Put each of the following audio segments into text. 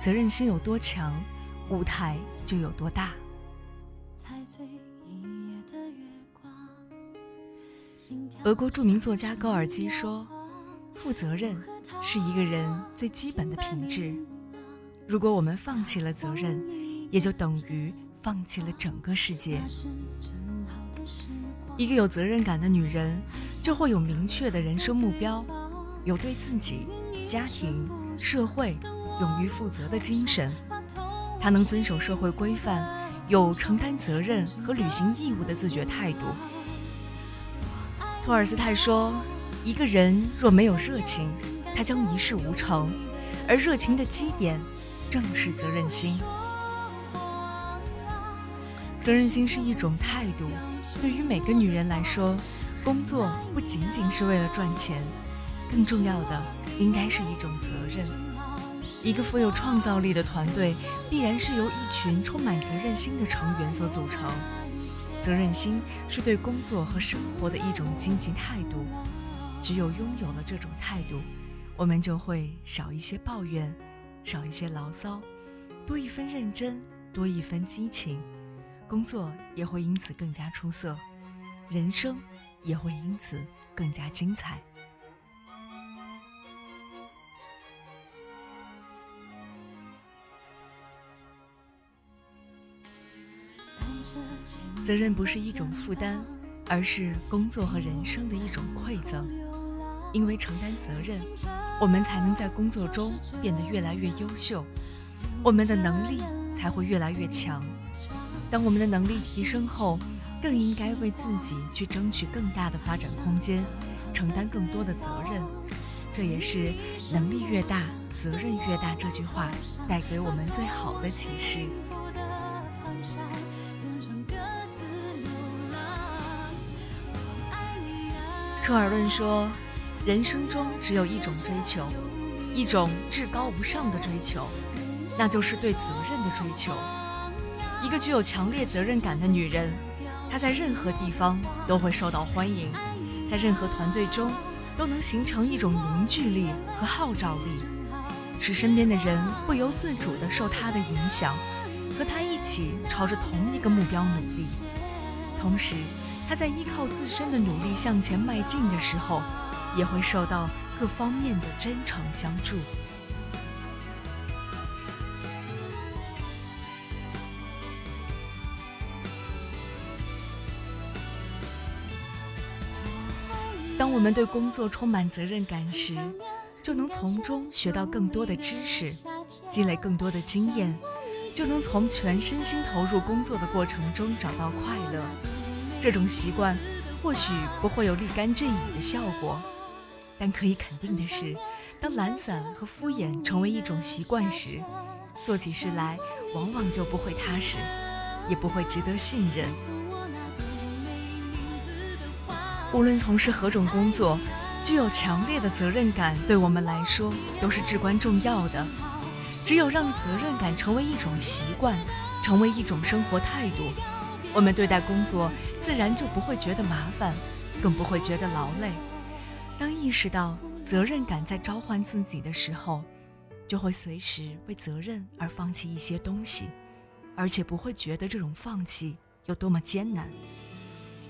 责任心有多强，舞台就有多大。俄国著名作家高尔基说：“负责任是一个人最基本的品质。如果我们放弃了责任，也就等于放弃了整个世界。一个有责任感的女人，就会有明确的人生目标，有对自己、家庭、社会勇于负责的精神。他能遵守社会规范，有承担责任和履行义务的自觉态度。”托尔斯泰说：“一个人若没有热情，他将一事无成，而热情的基点正是责任心。责任心是一种态度，对于每个女人来说，工作不仅仅是为了赚钱，更重要的应该是一种责任。一个富有创造力的团队，必然是由一群充满责任心的成员所组成。”责任心是对工作和生活的一种积极态度。只有拥有了这种态度，我们就会少一些抱怨，少一些牢骚，多一分认真，多一分激情，工作也会因此更加出色，人生也会因此更加精彩。责任不是一种负担，而是工作和人生的一种馈赠。因为承担责任，我们才能在工作中变得越来越优秀，我们的能力才会越来越强。当我们的能力提升后，更应该为自己去争取更大的发展空间，承担更多的责任。这也是“能力越大，责任越大”这句话带给我们最好的启示。科尔顿说：“人生中只有一种追求，一种至高无上的追求，那就是对责任的追求。一个具有强烈责任感的女人，她在任何地方都会受到欢迎，在任何团队中都能形成一种凝聚力和号召力，使身边的人不由自主地受她的影响，和她一起朝着同一个目标努力，同时。”他在依靠自身的努力向前迈进的时候，也会受到各方面的真诚相助。当我们对工作充满责任感时，就能从中学到更多的知识，积累更多的经验，就能从全身心投入工作的过程中找到快乐。这种习惯或许不会有立竿见影的效果，但可以肯定的是，当懒散和敷衍成为一种习惯时，做起事来往往就不会踏实，也不会值得信任。无论从事何种工作，具有强烈的责任感对我们来说都是至关重要的。只有让责任感成为一种习惯，成为一种生活态度。我们对待工作，自然就不会觉得麻烦，更不会觉得劳累。当意识到责任感在召唤自己的时候，就会随时为责任而放弃一些东西，而且不会觉得这种放弃有多么艰难。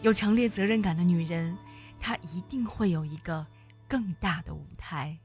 有强烈责任感的女人，她一定会有一个更大的舞台。